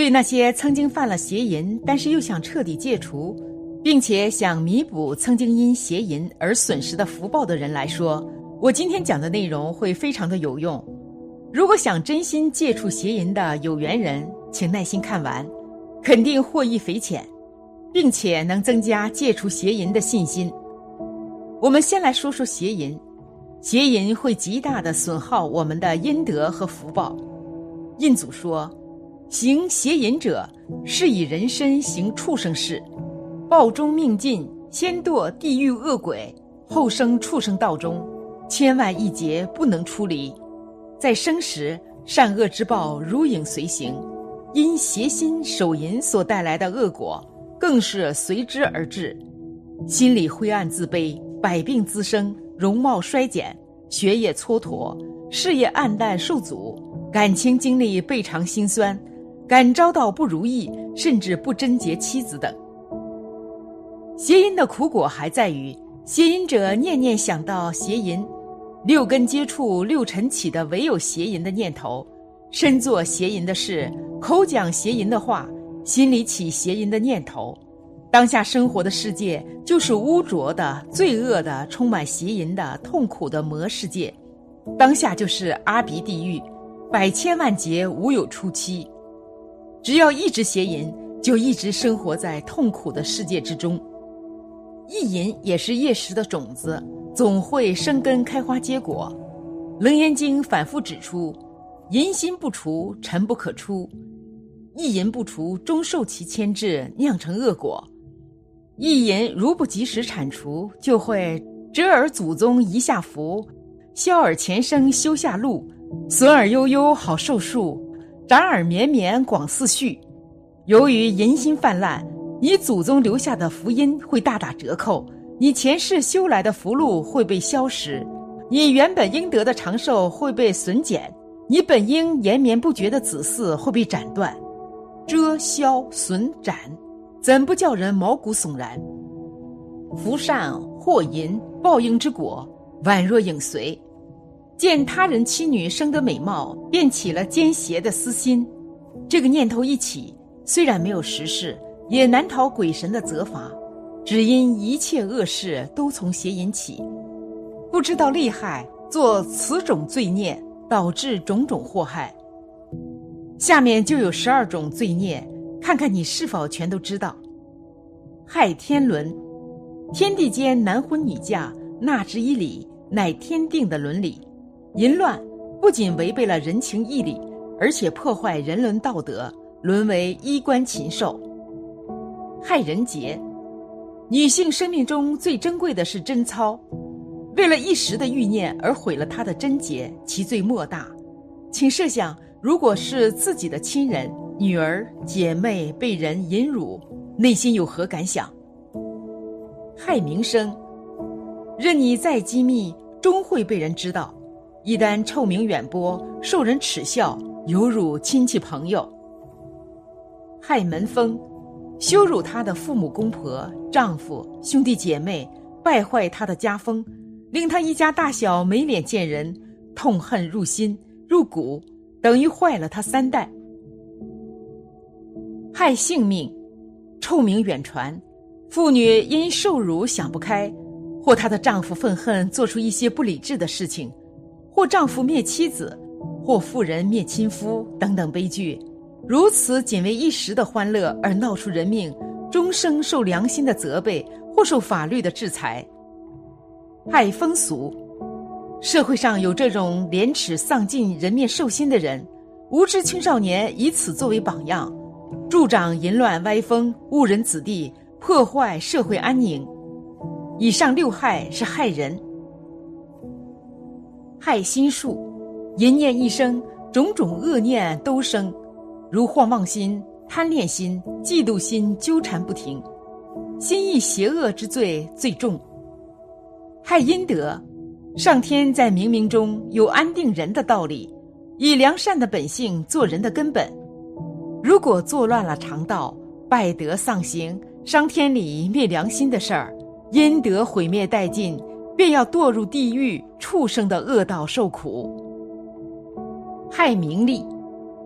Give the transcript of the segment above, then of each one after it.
对那些曾经犯了邪淫，但是又想彻底戒除，并且想弥补曾经因邪淫而损失的福报的人来说，我今天讲的内容会非常的有用。如果想真心戒除邪淫的有缘人，请耐心看完，肯定获益匪浅，并且能增加戒除邪淫的信心。我们先来说说邪淫，邪淫会极大的损耗我们的阴德和福报。印祖说。行邪淫者，是以人身行畜生事，报中命尽，先堕地狱恶鬼，后生畜生道中，千万亿劫不能出离。在生时，善恶之报如影随形，因邪心手淫所带来的恶果，更是随之而至。心里灰暗自卑，百病滋生，容貌衰减，学业蹉跎，事业黯淡受阻，感情经历倍尝心酸。感遭到不如意，甚至不贞洁妻子等。邪淫的苦果还在于，邪淫者念念想到邪淫，六根接触六尘起的唯有邪淫的念头，身做邪淫的事，口讲邪淫的话，心里起邪淫的念头，当下生活的世界就是污浊的、罪恶的、充满邪淫的、痛苦的魔世界，当下就是阿鼻地狱，百千万劫无有出期。只要一直邪淫，就一直生活在痛苦的世界之中。意淫也是业识的种子，总会生根开花结果。《楞严经》反复指出：淫心不除，尘不可出；意淫不除，终受其牵制，酿成恶果。意淫如不及时铲除，就会折耳祖宗遗下福，削耳前生修下路，损耳悠悠好受树。展耳绵绵广似续，由于淫心泛滥，你祖宗留下的福音会大打折扣，你前世修来的福禄会被消失，你原本应得的长寿会被损减，你本应延绵不绝的子嗣会被斩断，遮消损斩，怎不叫人毛骨悚然？福善祸淫报应之果，宛若影随。见他人妻女生得美貌，便起了奸邪的私心。这个念头一起，虽然没有实事，也难逃鬼神的责罚。只因一切恶事都从邪引起，不知道厉害，做此种罪孽，导致种种祸害。下面就有十二种罪孽，看看你是否全都知道。害天伦，天地间男婚女嫁，纳之以礼，乃天定的伦理。淫乱不仅违背了人情义理，而且破坏人伦道德，沦为衣冠禽兽。害人节，女性生命中最珍贵的是贞操，为了一时的欲念而毁了她的贞洁，其罪莫大。请设想，如果是自己的亲人、女儿、姐妹被人淫辱，内心有何感想？害名声，任你再机密，终会被人知道。一旦臭名远播，受人耻笑，有辱亲戚朋友。害门风，羞辱他的父母、公婆、丈夫、兄弟姐妹，败坏他的家风，令他一家大小没脸见人，痛恨入心入骨，等于坏了他三代。害性命，臭名远传，妇女因受辱想不开，或她的丈夫愤恨，做出一些不理智的事情。或丈夫灭妻子，或妇人灭亲夫等等悲剧，如此仅为一时的欢乐而闹出人命，终生受良心的责备或受法律的制裁。害风俗，社会上有这种廉耻丧尽、人面兽心的人，无知青少年以此作为榜样，助长淫乱歪风，误人子弟，破坏社会安宁。以上六害是害人。害心术，淫念一生，种种恶念都生，如幻妄心、贪恋心、嫉妒心纠缠不停，心意邪恶之罪最重。害阴德，上天在冥冥中有安定人的道理，以良善的本性做人的根本。如果作乱了常道，败德丧行，伤天理、灭良心的事儿，阴德毁灭殆尽。便要堕入地狱畜生的恶道受苦。害名利，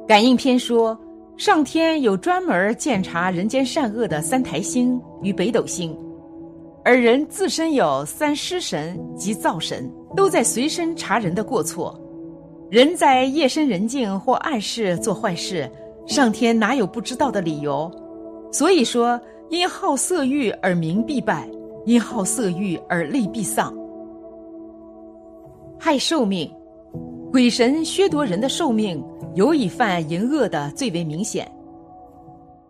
感应篇说：上天有专门鉴察人间善恶的三台星与北斗星，而人自身有三尸神及灶神，都在随身查人的过错。人在夜深人静或暗室做坏事，上天哪有不知道的理由？所以说，因好色欲而名必败，因好色欲而利必丧。害寿命，鬼神削夺人的寿命，尤以犯淫恶的最为明显。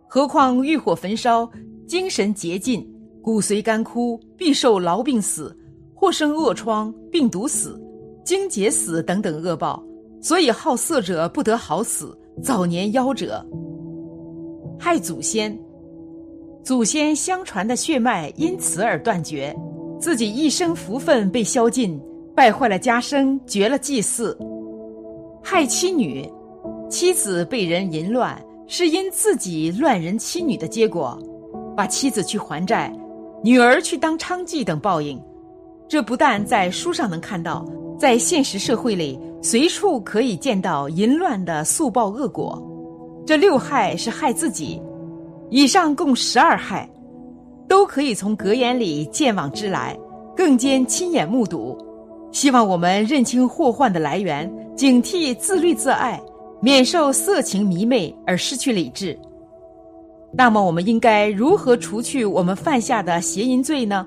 何况欲火焚烧，精神竭尽，骨髓干枯，必受痨病死，或生恶疮，病毒死。精竭死等等恶报，所以好色者不得好死，早年夭折。害祖先，祖先相传的血脉因此而断绝，自己一生福分被消尽，败坏了家生，绝了祭祀。害妻女，妻子被人淫乱，是因自己乱人妻女的结果，把妻子去还债，女儿去当娼妓等报应。这不但在书上能看到。在现实社会里，随处可以见到淫乱的速报恶果。这六害是害自己，以上共十二害，都可以从格言里见往知来，更兼亲眼目睹。希望我们认清祸患的来源，警惕自律自爱，免受色情迷昧而失去理智。那么，我们应该如何除去我们犯下的邪淫罪呢？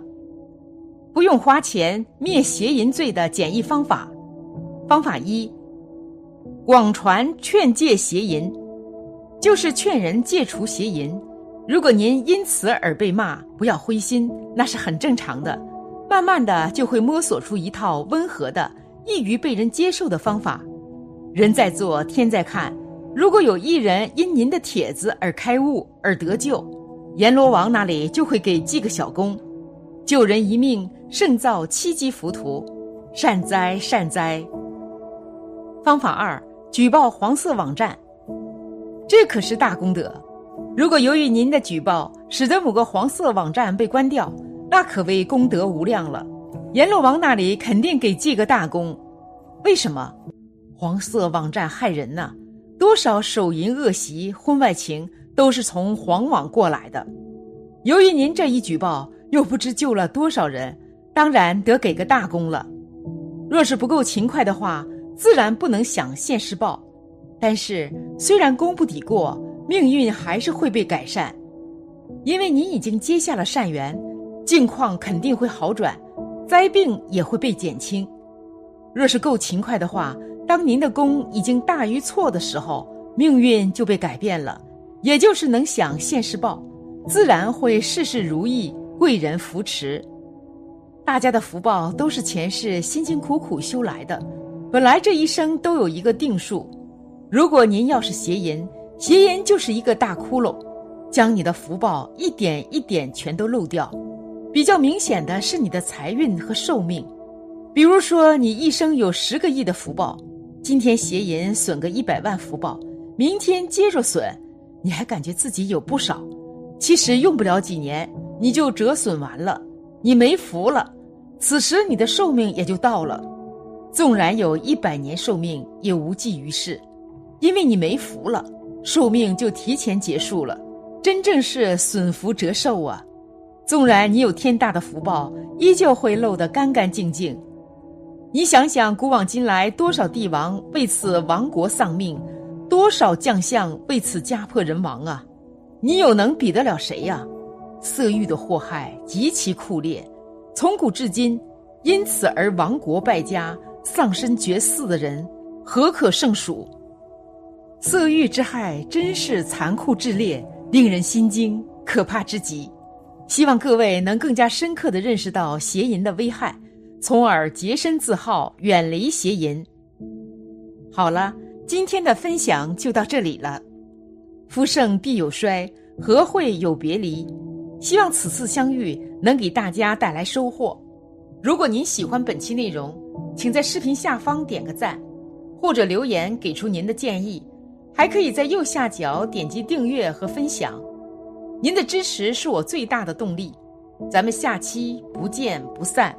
不用花钱灭邪淫罪的简易方法，方法一：广传劝戒邪淫，就是劝人戒除邪淫。如果您因此而被骂，不要灰心，那是很正常的。慢慢的就会摸索出一套温和的、易于被人接受的方法。人在做，天在看。如果有一人因您的帖子而开悟而得救，阎罗王那里就会给记个小功。救人一命，胜造七级浮屠，善哉善哉。方法二：举报黄色网站，这可是大功德。如果由于您的举报，使得某个黄色网站被关掉，那可谓功德无量了。阎罗王那里肯定给记个大功。为什么？黄色网站害人呐！多少手淫恶习、婚外情都是从黄网过来的。由于您这一举报。又不知救了多少人，当然得给个大功了。若是不够勤快的话，自然不能享现世报。但是虽然功不抵过，命运还是会被改善，因为您已经结下了善缘，境况肯定会好转，灾病也会被减轻。若是够勤快的话，当您的功已经大于错的时候，命运就被改变了，也就是能享现世报，自然会事事如意。贵人扶持，大家的福报都是前世辛辛苦苦修来的，本来这一生都有一个定数。如果您要是邪淫，邪淫就是一个大窟窿，将你的福报一点一点全都漏掉。比较明显的是你的财运和寿命，比如说你一生有十个亿的福报，今天邪淫损个一百万福报，明天接着损，你还感觉自己有不少，其实用不了几年。你就折损完了，你没福了，此时你的寿命也就到了。纵然有一百年寿命，也无济于事，因为你没福了，寿命就提前结束了，真正是损福折寿啊！纵然你有天大的福报，依旧会漏得干干净净。你想想，古往今来，多少帝王为此亡国丧命，多少将相为此家破人亡啊！你有能比得了谁呀？色欲的祸害极其酷烈，从古至今，因此而亡国败家、丧身绝嗣的人，何可胜数？色欲之害真是残酷炽烈，令人心惊，可怕之极。希望各位能更加深刻地认识到邪淫的危害，从而洁身自好，远离邪淫。好了，今天的分享就到这里了。夫盛必有衰，和会有别离？希望此次相遇能给大家带来收获。如果您喜欢本期内容，请在视频下方点个赞，或者留言给出您的建议，还可以在右下角点击订阅和分享。您的支持是我最大的动力。咱们下期不见不散。